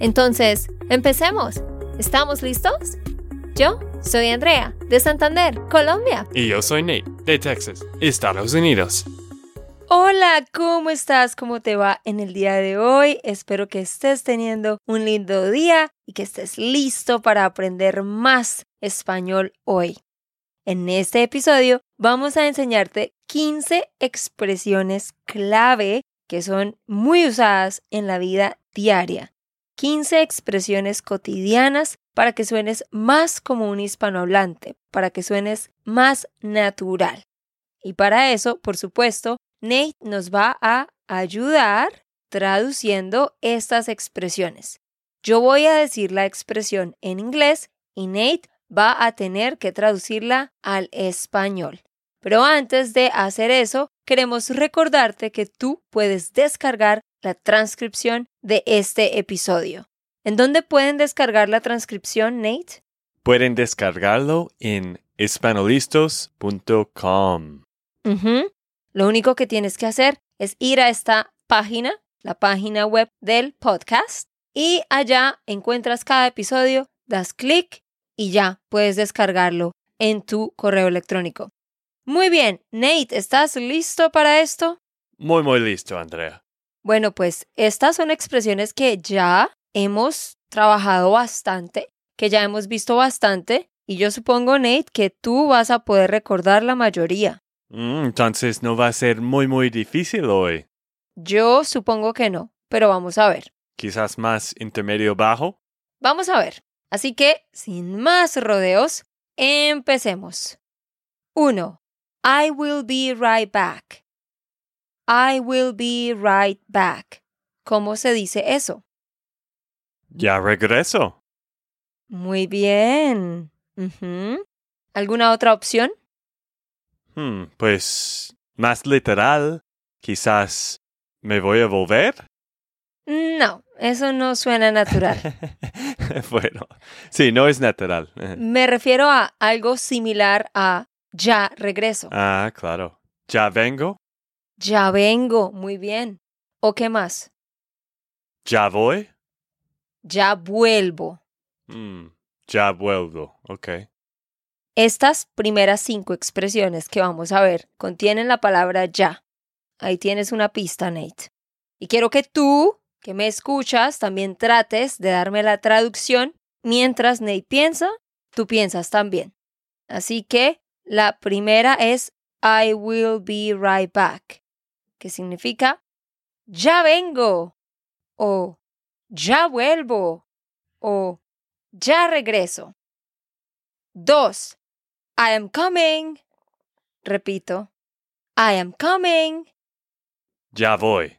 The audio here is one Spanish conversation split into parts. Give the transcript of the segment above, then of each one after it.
Entonces, empecemos. ¿Estamos listos? Yo soy Andrea, de Santander, Colombia. Y yo soy Nate, de Texas, Estados Unidos. Hola, ¿cómo estás? ¿Cómo te va en el día de hoy? Espero que estés teniendo un lindo día y que estés listo para aprender más español hoy. En este episodio vamos a enseñarte 15 expresiones clave que son muy usadas en la vida diaria. 15 expresiones cotidianas para que suenes más como un hispanohablante, para que suenes más natural. Y para eso, por supuesto, Nate nos va a ayudar traduciendo estas expresiones. Yo voy a decir la expresión en inglés y Nate va a tener que traducirla al español. Pero antes de hacer eso, queremos recordarte que tú puedes descargar la transcripción de este episodio. ¿En dónde pueden descargar la transcripción, Nate? Pueden descargarlo en espanolistos.com. Lo único que tienes que hacer es ir a esta página, la página web del podcast, y allá encuentras cada episodio, das clic y ya puedes descargarlo en tu correo electrónico. Muy bien, Nate, ¿estás listo para esto? Muy, muy listo, Andrea. Bueno, pues estas son expresiones que ya hemos trabajado bastante, que ya hemos visto bastante, y yo supongo, Nate, que tú vas a poder recordar la mayoría. Mm, entonces no va a ser muy, muy difícil hoy. Yo supongo que no, pero vamos a ver. Quizás más intermedio bajo. Vamos a ver. Así que, sin más rodeos, empecemos. 1. I will be right back. I will be right back. ¿Cómo se dice eso? Ya regreso. Muy bien. ¿Alguna otra opción? Hmm, pues más literal. Quizás me voy a volver. No, eso no suena natural. bueno, sí, no es natural. Me refiero a algo similar a ya regreso. Ah, claro. ¿Ya vengo? Ya vengo, muy bien. ¿O qué más? ¿Ya voy? Ya vuelvo. Mm, ya vuelvo, ok. Estas primeras cinco expresiones que vamos a ver contienen la palabra ya. Ahí tienes una pista, Nate. Y quiero que tú que me escuchas también trates de darme la traducción mientras Nate piensa, tú piensas también. Así que la primera es I will be right back, que significa ya vengo o ya vuelvo o ya regreso. Dos, I am coming. Repito, I am coming. Ya voy.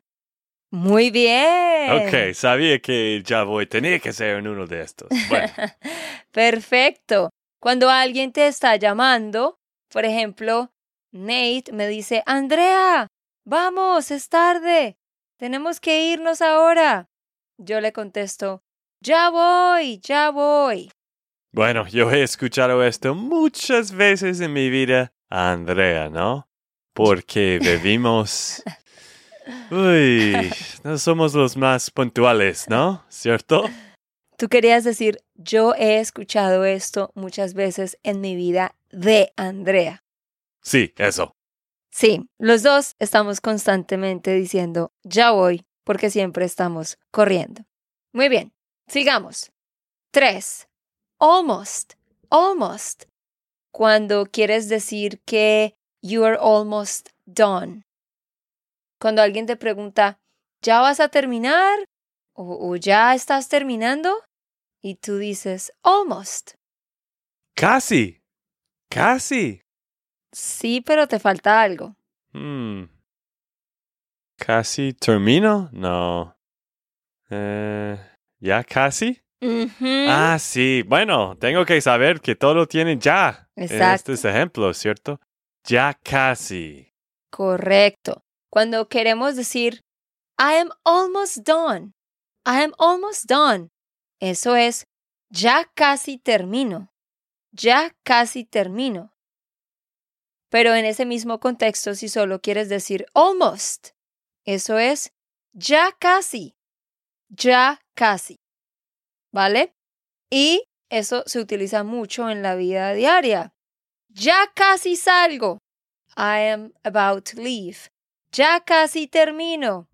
Muy bien. Ok, sabía que ya voy, tenía que ser en uno de estos. Bueno. Perfecto. Cuando alguien te está llamando, por ejemplo, Nate me dice, Andrea, vamos, es tarde, tenemos que irnos ahora. Yo le contesto, ya voy, ya voy. Bueno, yo he escuchado esto muchas veces en mi vida, Andrea, ¿no? Porque vivimos Uy, no somos los más puntuales, ¿no? ¿Cierto? Tú querías decir, yo he escuchado esto muchas veces en mi vida de Andrea. Sí, eso. Sí, los dos estamos constantemente diciendo, ya voy, porque siempre estamos corriendo. Muy bien, sigamos. Tres. Almost, almost. Cuando quieres decir que you are almost done. Cuando alguien te pregunta, ¿ya vas a terminar? ¿O, ya estás terminando? Y tú dices, almost. Casi. Casi. Sí, pero te falta algo. Hmm. ¿Casi termino? No. Eh, ¿Ya casi? Ah, sí. Bueno, tengo que saber que todo tiene ya en Exacto. estos ejemplos, ¿cierto? Ya casi. Correcto. Cuando queremos decir, I am almost done. I am almost done. Eso es, ya casi termino. Ya casi termino. Pero en ese mismo contexto, si solo quieres decir almost, eso es, ya casi. Ya casi. ¿Vale? Y eso se utiliza mucho en la vida diaria. Ya casi salgo. I am about to leave. Ya casi termino.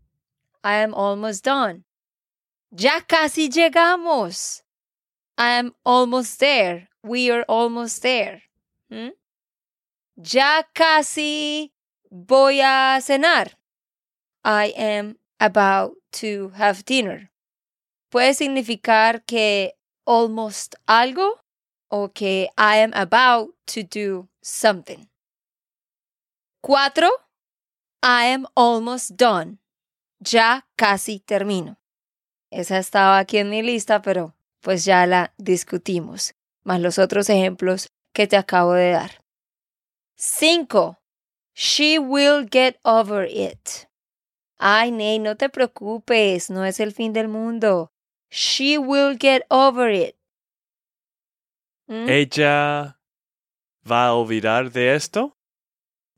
I am almost done. Ya casi llegamos. I am almost there. We are almost there. ¿Mm? Ya casi voy a cenar. I am about to have dinner. Puede significar que almost algo o que I am about to do something. Cuatro, I am almost done. Ya casi termino. Esa estaba aquí en mi lista, pero pues ya la discutimos, más los otros ejemplos que te acabo de dar. Cinco, she will get over it. Ay, Ney, no te preocupes, no es el fin del mundo. She will get over it. ¿Mm? ¿Ella va a olvidar de esto?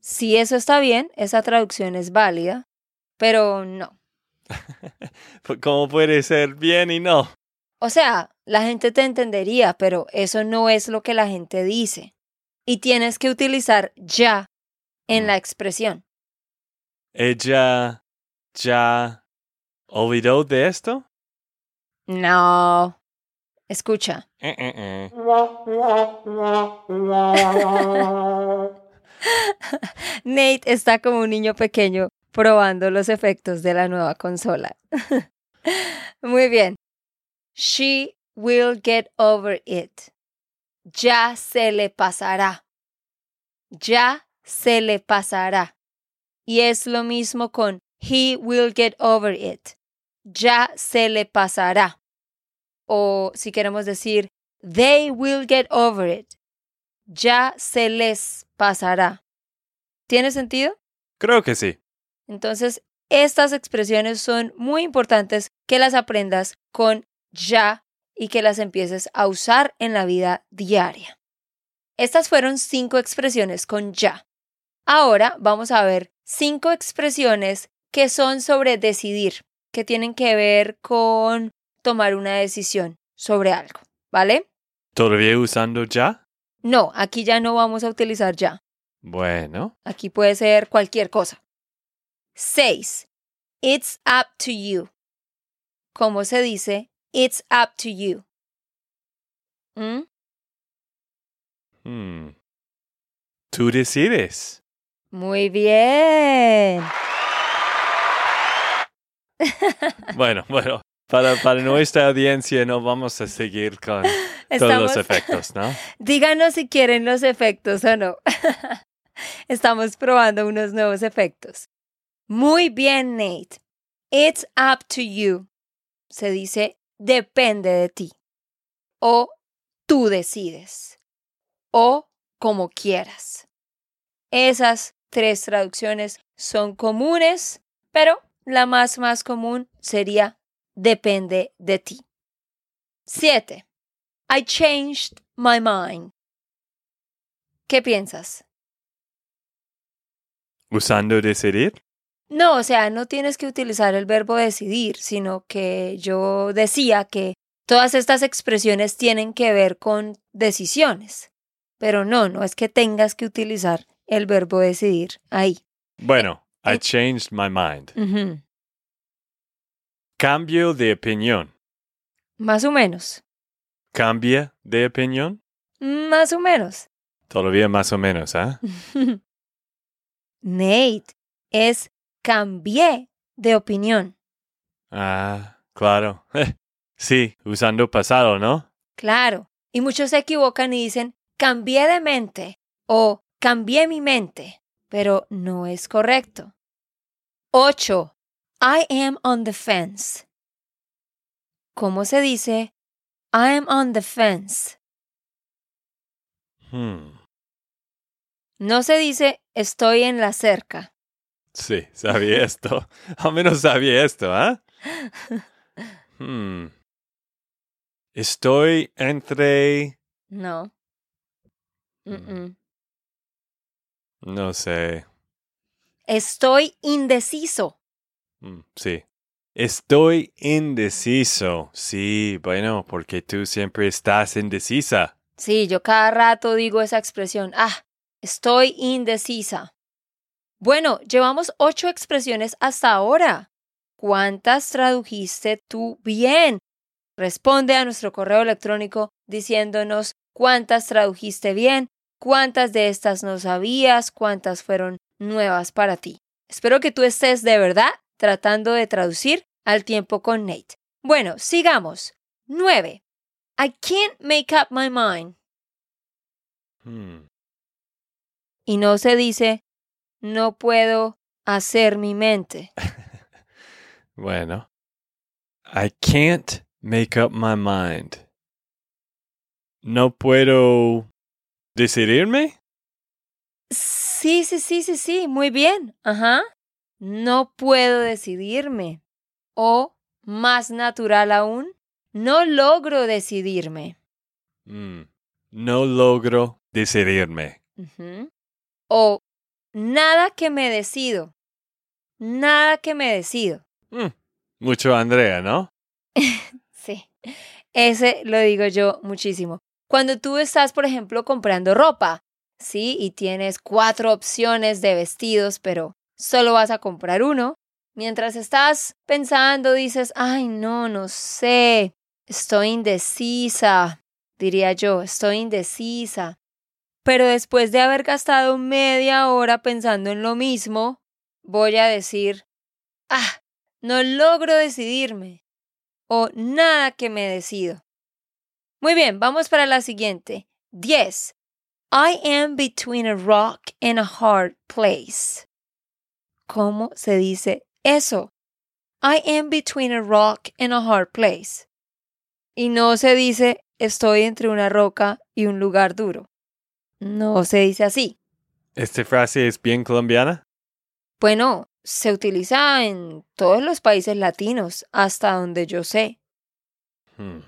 Si eso está bien, esa traducción es válida, pero no. ¿Cómo puede ser bien y no? O sea, la gente te entendería, pero eso no es lo que la gente dice. Y tienes que utilizar ya en Mm. la expresión. ¿Ella ya olvidó de esto? No. Escucha. Eh, eh, eh. Nate está como un niño pequeño probando los efectos de la nueva consola. Muy bien. She will get over it. Ya se le pasará. Ya se le pasará. Y es lo mismo con he will get over it. Ya se le pasará. O si queremos decir they will get over it. Ya se les pasará. ¿Tiene sentido? Creo que sí. Entonces, estas expresiones son muy importantes que las aprendas con ya y que las empieces a usar en la vida diaria. Estas fueron cinco expresiones con ya. Ahora vamos a ver cinco expresiones que son sobre decidir, que tienen que ver con tomar una decisión sobre algo, ¿vale? ¿Todavía usando ya? No, aquí ya no vamos a utilizar ya. Bueno. Aquí puede ser cualquier cosa. 6. It's up to you. ¿Cómo se dice? It's up to you. ¿Mm? Hmm. Tú decides. Muy bien. Bueno, bueno. Para, para nuestra audiencia no vamos a seguir con todos los efectos, ¿no? Díganos si quieren los efectos o no. Estamos probando unos nuevos efectos. Muy bien, Nate. It's up to you. Se dice depende de ti. O tú decides. O como quieras. Esas tres traducciones son comunes, pero la más más común sería depende de ti. 7. I changed my mind. ¿Qué piensas? ¿Usando decidir? No, o sea, no tienes que utilizar el verbo decidir, sino que yo decía que todas estas expresiones tienen que ver con decisiones. Pero no, no es que tengas que utilizar el verbo decidir ahí. Bueno, I eh. changed my mind. Cambio de opinión. Más o menos. ¿Cambia de opinión? Más o menos. Todavía más o menos, ¿ah? Nate, es cambié de opinión. Ah, claro. Sí, usando pasado, ¿no? Claro. Y muchos se equivocan y dicen cambié de mente o cambié mi mente, pero no es correcto. 8. I am on the fence. ¿cómo se dice I am on the fence? Hmm. No se dice estoy en la cerca. Sí, sabía esto. Al menos sabía esto, ¿ah? Hmm. Estoy entre... No. Mm-mm. No sé. Estoy indeciso. Mm, Sí. Estoy indeciso. Sí, bueno, porque tú siempre estás indecisa. Sí, yo cada rato digo esa expresión. Ah, estoy indecisa. Bueno, llevamos ocho expresiones hasta ahora. ¿Cuántas tradujiste tú bien? Responde a nuestro correo electrónico diciéndonos cuántas tradujiste bien, cuántas de estas no sabías, cuántas fueron nuevas para ti. Espero que tú estés de verdad tratando de traducir al tiempo con Nate. Bueno, sigamos. 9. I can't make up my mind. Hmm. Y no se dice no puedo hacer mi mente. Bueno. I can't make up my mind. No puedo decidirme. Sí, sí, sí, sí, sí, muy bien. Ajá. No puedo decidirme. O, más natural aún, no logro decidirme. Mm, No logro decidirme. O, nada que me decido. Nada que me decido. Mm, Mucho Andrea, ¿no? Sí. Ese lo digo yo muchísimo. Cuando tú estás, por ejemplo, comprando ropa, ¿sí? Y tienes cuatro opciones de vestidos, pero solo vas a comprar uno. Mientras estás pensando, dices, ay, no, no sé, estoy indecisa, diría yo, estoy indecisa. Pero después de haber gastado media hora pensando en lo mismo, voy a decir, ah, no logro decidirme. O nada que me decido. Muy bien, vamos para la siguiente. 10. I am between a rock and a hard place. ¿Cómo se dice eso? I am between a rock and a hard place. Y no se dice estoy entre una roca y un lugar duro. No se dice así. ¿Esta frase es bien colombiana? Bueno, se utiliza en todos los países latinos, hasta donde yo sé. Hmm.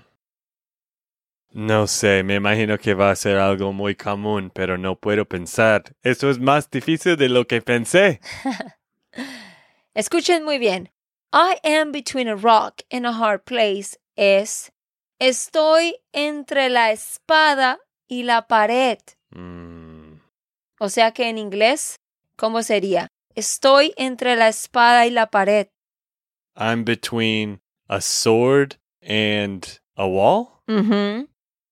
No sé, me imagino que va a ser algo muy común, pero no puedo pensar. Eso es más difícil de lo que pensé. Escuchen muy bien. I am between a rock and a hard place es estoy entre la espada y la pared. Mm, O sea que en inglés, ¿cómo sería? Estoy entre la espada y la pared. I'm between a sword and a wall.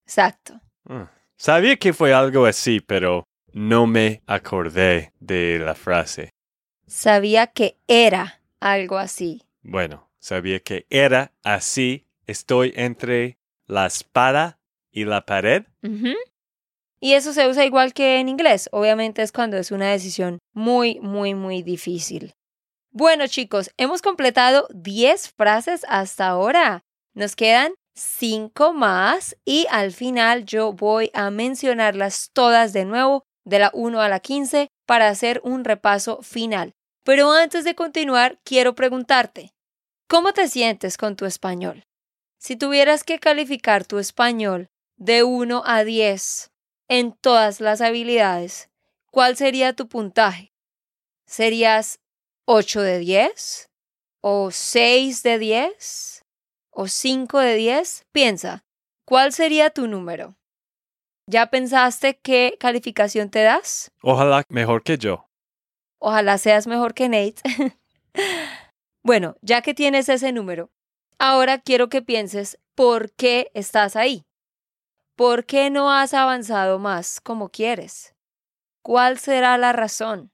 Exacto. Hmm. Sabía que fue algo así, pero no me acordé de la frase. Sabía que era algo así. Bueno, sabía que era así. Estoy entre la espada y la pared. Y eso se usa igual que en inglés. Obviamente es cuando es una decisión muy, muy, muy difícil. Bueno, chicos, hemos completado 10 frases hasta ahora. Nos quedan 5 más y al final yo voy a mencionarlas todas de nuevo, de la 1 a la 15, para hacer un repaso final. Pero antes de continuar, quiero preguntarte, ¿cómo te sientes con tu español? Si tuvieras que calificar tu español de 1 a 10 en todas las habilidades, ¿cuál sería tu puntaje? ¿Serías 8 de 10? ¿O 6 de 10? ¿O 5 de 10? Piensa, ¿cuál sería tu número? ¿Ya pensaste qué calificación te das? Ojalá mejor que yo. Ojalá seas mejor que Nate. bueno, ya que tienes ese número, ahora quiero que pienses por qué estás ahí. ¿Por qué no has avanzado más como quieres? ¿Cuál será la razón?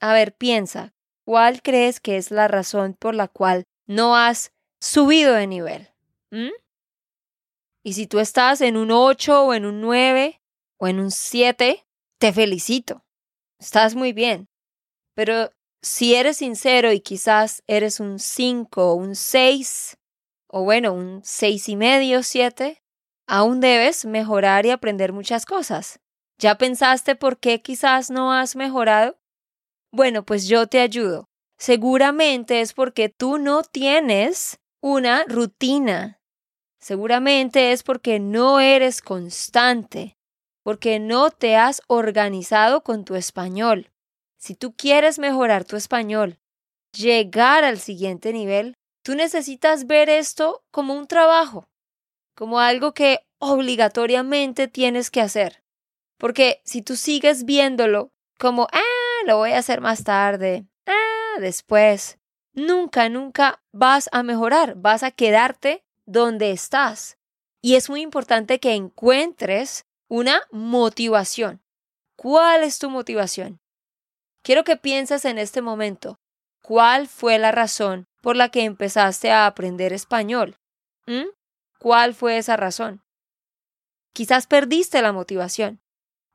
A ver, piensa, ¿cuál crees que es la razón por la cual no has subido de nivel? ¿Mm? Y si tú estás en un 8 o en un 9 o en un 7, te felicito. Estás muy bien. Pero si eres sincero y quizás eres un 5 o un 6 o bueno, un seis y medio, siete, aún debes mejorar y aprender muchas cosas. ¿Ya pensaste por qué quizás no has mejorado? Bueno, pues yo te ayudo. Seguramente es porque tú no tienes una rutina. Seguramente es porque no eres constante, porque no te has organizado con tu español. Si tú quieres mejorar tu español, llegar al siguiente nivel, tú necesitas ver esto como un trabajo, como algo que obligatoriamente tienes que hacer. Porque si tú sigues viéndolo como, ah, lo voy a hacer más tarde, ah, después, nunca, nunca vas a mejorar, vas a quedarte donde estás. Y es muy importante que encuentres una motivación. ¿Cuál es tu motivación? Quiero que pienses en este momento, ¿cuál fue la razón por la que empezaste a aprender español? ¿Mm? ¿Cuál fue esa razón? Quizás perdiste la motivación.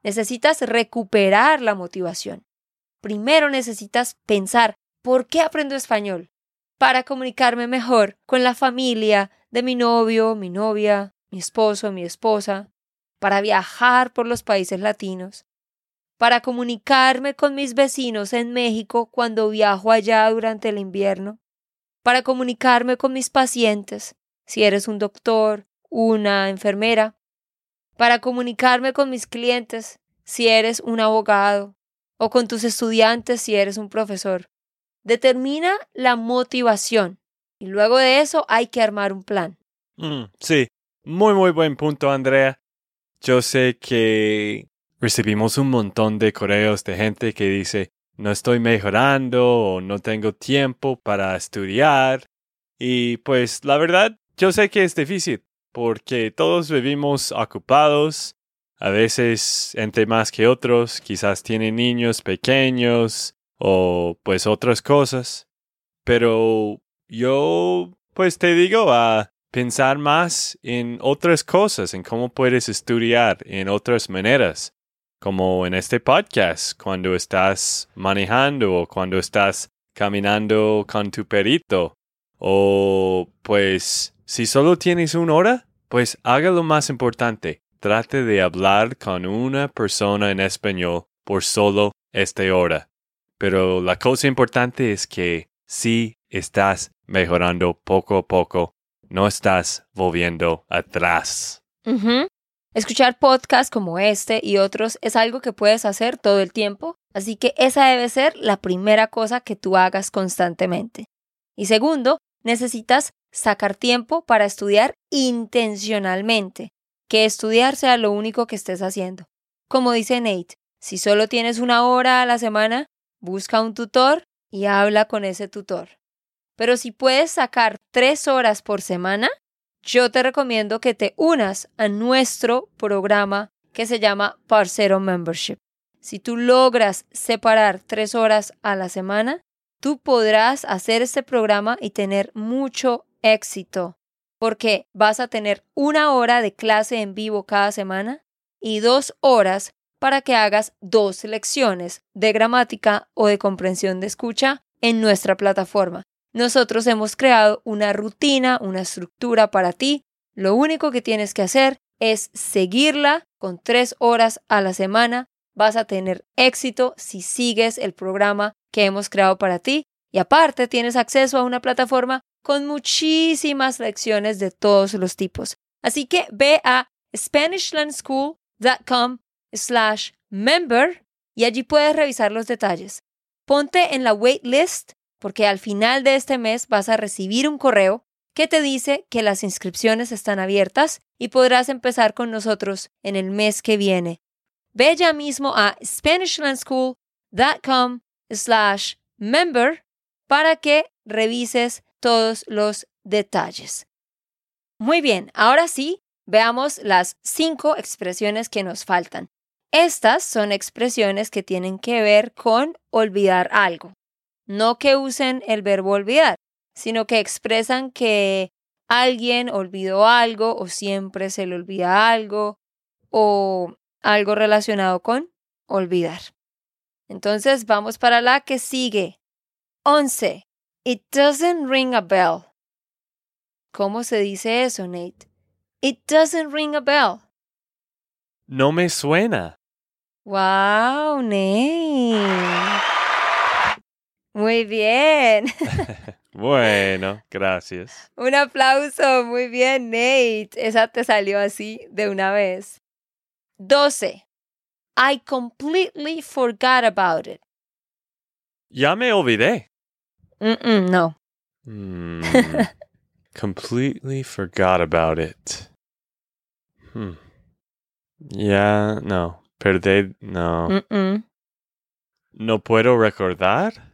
Necesitas recuperar la motivación. Primero necesitas pensar, ¿por qué aprendo español? Para comunicarme mejor con la familia de mi novio, mi novia, mi esposo, mi esposa, para viajar por los países latinos, para comunicarme con mis vecinos en México cuando viajo allá durante el invierno, para comunicarme con mis pacientes, si eres un doctor, una enfermera, para comunicarme con mis clientes, si eres un abogado, o con tus estudiantes, si eres un profesor. Determina la motivación y luego de eso hay que armar un plan. Mm, sí, muy, muy buen punto, Andrea. Yo sé que recibimos un montón de correos de gente que dice, no estoy mejorando o no tengo tiempo para estudiar. Y pues la verdad, yo sé que es difícil, porque todos vivimos ocupados, a veces entre más que otros, quizás tienen niños pequeños o pues otras cosas. Pero yo pues te digo a pensar más en otras cosas, en cómo puedes estudiar en otras maneras, como en este podcast, cuando estás manejando o cuando estás caminando con tu perito. O pues si solo tienes una hora, pues haga lo más importante. Trate de hablar con una persona en español por solo esta hora. Pero la cosa importante es que si estás mejorando poco a poco, no estás volviendo atrás. Escuchar podcasts como este y otros es algo que puedes hacer todo el tiempo, así que esa debe ser la primera cosa que tú hagas constantemente. Y segundo, necesitas sacar tiempo para estudiar intencionalmente, que estudiar sea lo único que estés haciendo. Como dice Nate, si solo tienes una hora a la semana, busca un tutor y habla con ese tutor. Pero si puedes sacar tres horas por semana, yo te recomiendo que te unas a nuestro programa que se llama Parcero Membership. Si tú logras separar tres horas a la semana, tú podrás hacer este programa y tener mucho éxito, porque vas a tener una hora de clase en vivo cada semana y dos horas para que hagas dos lecciones de gramática o de comprensión de escucha en nuestra plataforma. Nosotros hemos creado una rutina, una estructura para ti. Lo único que tienes que hacer es seguirla con tres horas a la semana. Vas a tener éxito si sigues el programa que hemos creado para ti. Y aparte tienes acceso a una plataforma con muchísimas lecciones de todos los tipos. Así que ve a SpanishLandSchool.com slash member y allí puedes revisar los detalles. Ponte en la waitlist porque al final de este mes vas a recibir un correo que te dice que las inscripciones están abiertas y podrás empezar con nosotros en el mes que viene. Ve ya mismo a SpanishLandSchool.com slash member para que revises todos los detalles. Muy bien, ahora sí, veamos las cinco expresiones que nos faltan. Estas son expresiones que tienen que ver con olvidar algo. No que usen el verbo olvidar, sino que expresan que alguien olvidó algo o siempre se le olvida algo o algo relacionado con olvidar. Entonces vamos para la que sigue. 11. It doesn't ring a bell. ¿Cómo se dice eso, Nate? It doesn't ring a bell. No me suena. Wow, Nate. Muy bien. Bueno, gracias. Un aplauso. Muy bien, Nate. Esa te salió así de una vez. 12. I completely forgot about it. Ya me olvidé. Mm-mm, no. Hmm. Completely forgot about it. Hmm. Ya, no. Perdí, no. Mm-mm. No puedo recordar.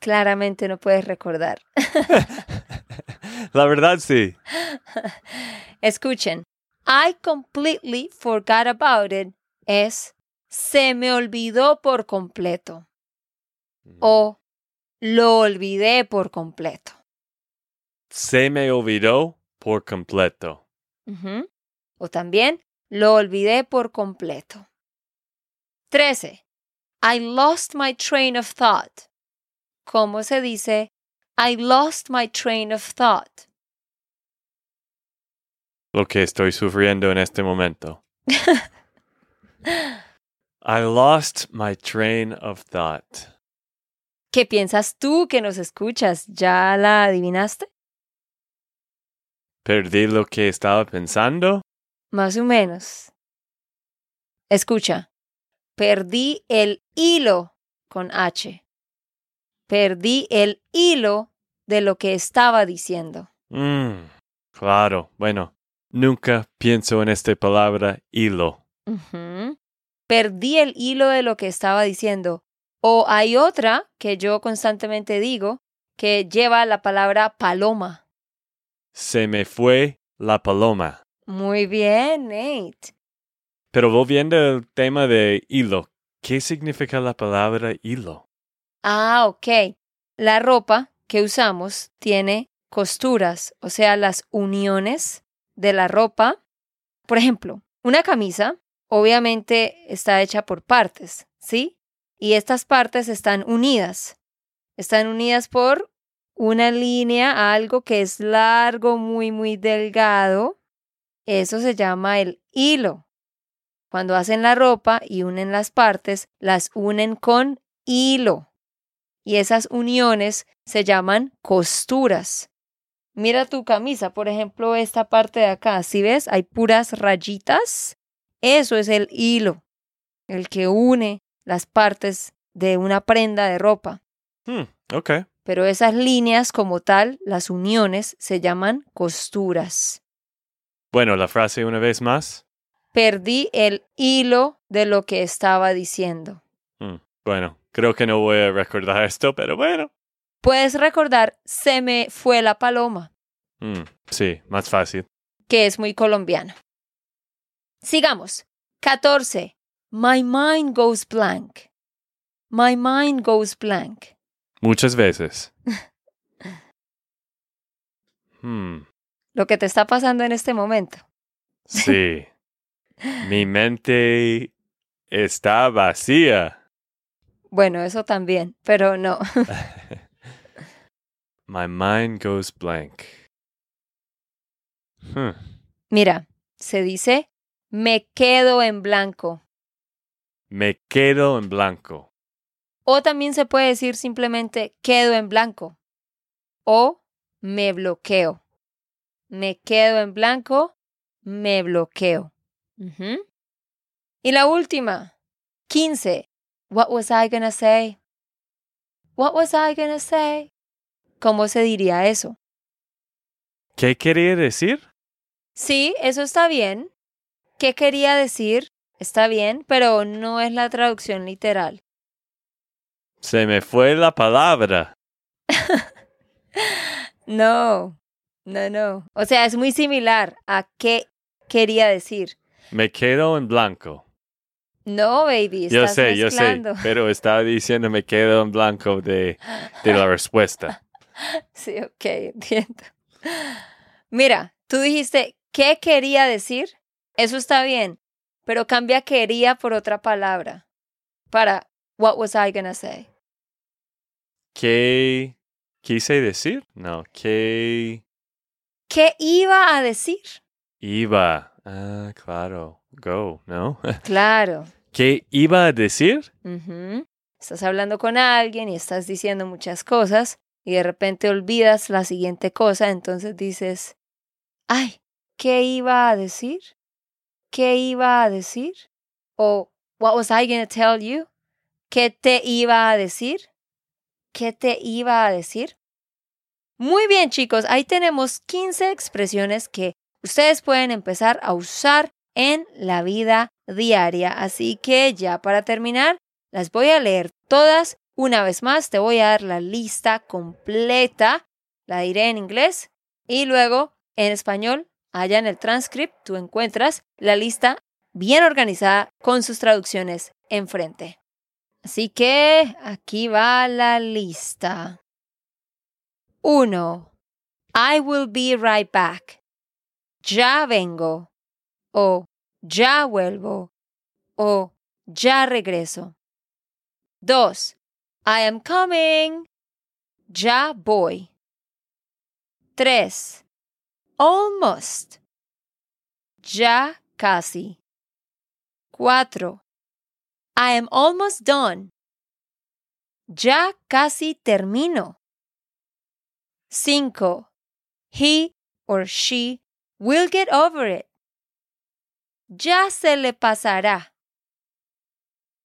Claramente no puedes recordar. La verdad sí. Escuchen. I completely forgot about it es se me olvidó por completo o lo olvidé por completo. Se me olvidó por completo. O también lo olvidé por completo. 13. I lost my train of thought. ¿Cómo se dice? I lost my train of thought. Lo que estoy sufriendo en este momento. I lost my train of thought. ¿Qué piensas tú que nos escuchas? ¿Ya la adivinaste? Perdí lo que estaba pensando. Más o menos. Escucha. Perdí el hilo con H. Perdí el hilo de lo que estaba diciendo. Mm, claro, bueno, nunca pienso en esta palabra hilo. Perdí el hilo de lo que estaba diciendo. O hay otra que yo constantemente digo que lleva la palabra paloma. Se me fue la paloma. Muy bien, Nate. Pero volviendo al tema de hilo, ¿qué significa la palabra hilo? Ah, ok. La ropa que usamos tiene costuras, o sea, las uniones de la ropa. Por ejemplo, una camisa obviamente está hecha por partes, ¿sí? Y estas partes están unidas. Están unidas por una línea, algo que es largo, muy, muy delgado. Eso se llama el hilo. Cuando hacen la ropa y unen las partes, las unen con hilo. Y esas uniones se llaman costuras. Mira tu camisa, por ejemplo, esta parte de acá. Si ves, hay puras rayitas. Eso es el hilo, el que une las partes de una prenda de ropa. Hmm, ok. Pero esas líneas como tal, las uniones, se llaman costuras. Bueno, la frase una vez más. Perdí el hilo de lo que estaba diciendo. Hmm, bueno, creo que no voy a recordar esto, pero bueno. Puedes recordar, se me fue la paloma, Hmm, sí, más fácil. que es muy colombiano. Sigamos. 14. My mind goes blank. My mind goes blank. Muchas veces. Hmm, Lo que te está pasando en este momento. sí. Mi mente está vacía. Bueno, eso también, pero no. My mind goes blank. Hmm. Mira, se dice me quedo en blanco. Me quedo en blanco. O también se puede decir simplemente quedo en blanco. O me bloqueo. Me quedo en blanco, me bloqueo. Y la última, 15. What was I gonna say? What was I gonna say? ¿Cómo se diría eso? ¿Qué quería decir? Sí, eso está bien. ¿Qué quería decir? Está bien, pero no es la traducción literal. Se me fue la palabra. No, no, no. O sea, es muy similar a qué quería decir. Me quedo en blanco. No, baby, Yo sé, yo sé, pero estaba diciendo me quedo en blanco de, de la respuesta. Sí, ok, entiendo. Mira, tú dijiste, ¿qué quería decir? Eso está bien, pero cambia quería por otra palabra. Para, what was I gonna say? ¿Qué quise decir? No, ¿qué, ¿Qué iba a decir? Iba. Ah, claro. Go, ¿no? Claro. ¿Qué iba a decir? Estás hablando con alguien y estás diciendo muchas cosas y de repente olvidas la siguiente cosa, entonces dices, ay, ¿qué iba a decir? ¿Qué iba a decir? O, what was I going to tell you? ¿Qué te iba a decir? ¿Qué te iba a decir? Muy bien, chicos, ahí tenemos 15 expresiones que ustedes pueden empezar a usar en la vida diaria. Así que ya para terminar, las voy a leer todas. Una vez más, te voy a dar la lista completa. La diré en inglés y luego en español. Allá en el transcript tú encuentras la lista bien organizada con sus traducciones enfrente. Así que aquí va la lista. 1. I will be right back. Ya vengo. O ya vuelvo. O ya regreso. 2. I am coming. Ya voy. 3. Almost. Ya casi. 4. I am almost done. Ya casi termino. 5. He or she will get over it. Ya se le pasará.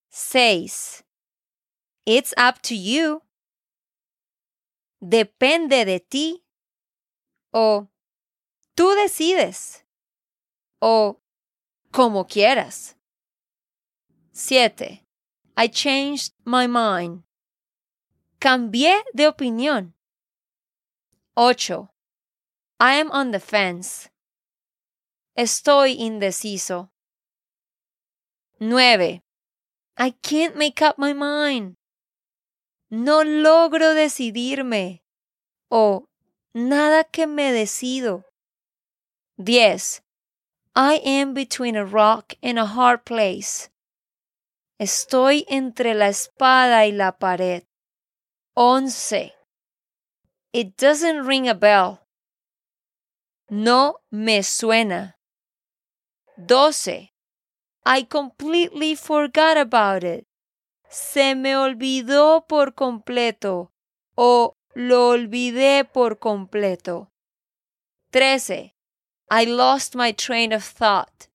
6. It's up to you. Depende de ti. O tú decides. O como quieras. 7. I changed my mind. Cambié de opinión. 8. I am on the fence. Estoy indeciso. 9. I can't make up my mind. No logro decidirme. O nada que me decido. 10. I am between a rock and a hard place. Estoy entre la espada y la pared. 11. It doesn't ring a bell. No me suena. 12. I completely forgot about it. Se me olvidó por completo o lo olvidé por completo. 13. I lost my train of thought.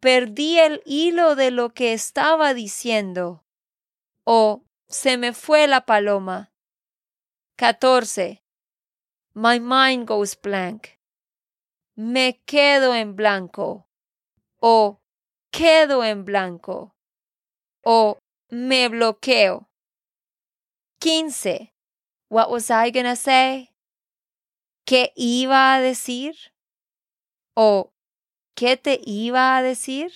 Perdí el hilo de lo que estaba diciendo. O se me fue la paloma. 14. My mind goes blank. Me quedo en blanco. O quedo en blanco. O me bloqueo. 15. What was I gonna say? ¿Qué iba a decir? ¿O qué te iba a decir?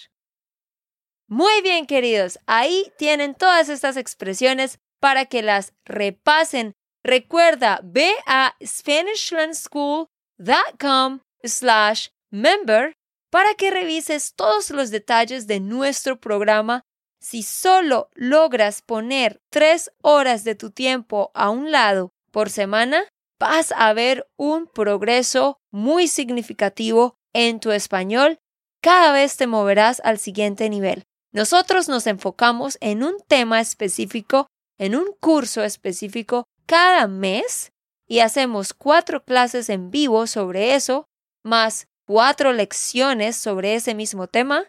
Muy bien, queridos. Ahí tienen todas estas expresiones para que las repasen. Recuerda, ve a SpanishLandSchool.com slash member para que revises todos los detalles de nuestro programa. Si solo logras poner tres horas de tu tiempo a un lado por semana, vas a ver un progreso muy significativo en tu español. Cada vez te moverás al siguiente nivel. Nosotros nos enfocamos en un tema específico, en un curso específico cada mes y hacemos cuatro clases en vivo sobre eso, más cuatro lecciones sobre ese mismo tema,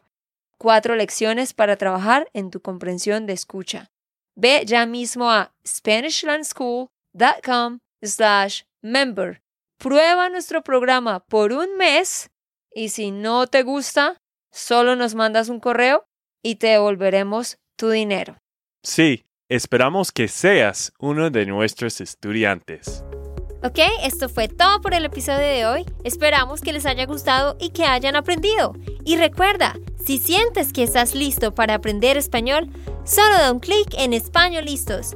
cuatro lecciones para trabajar en tu comprensión de escucha. Ve ya mismo a SpanishLandSchool.com slash member. Prueba nuestro programa por un mes y si no te gusta, solo nos mandas un correo y te devolveremos tu dinero. Sí, esperamos que seas uno de nuestros estudiantes. Ok, esto fue todo por el episodio de hoy. Esperamos que les haya gustado y que hayan aprendido. Y recuerda, si sientes que estás listo para aprender español, solo da un clic en Español Listos.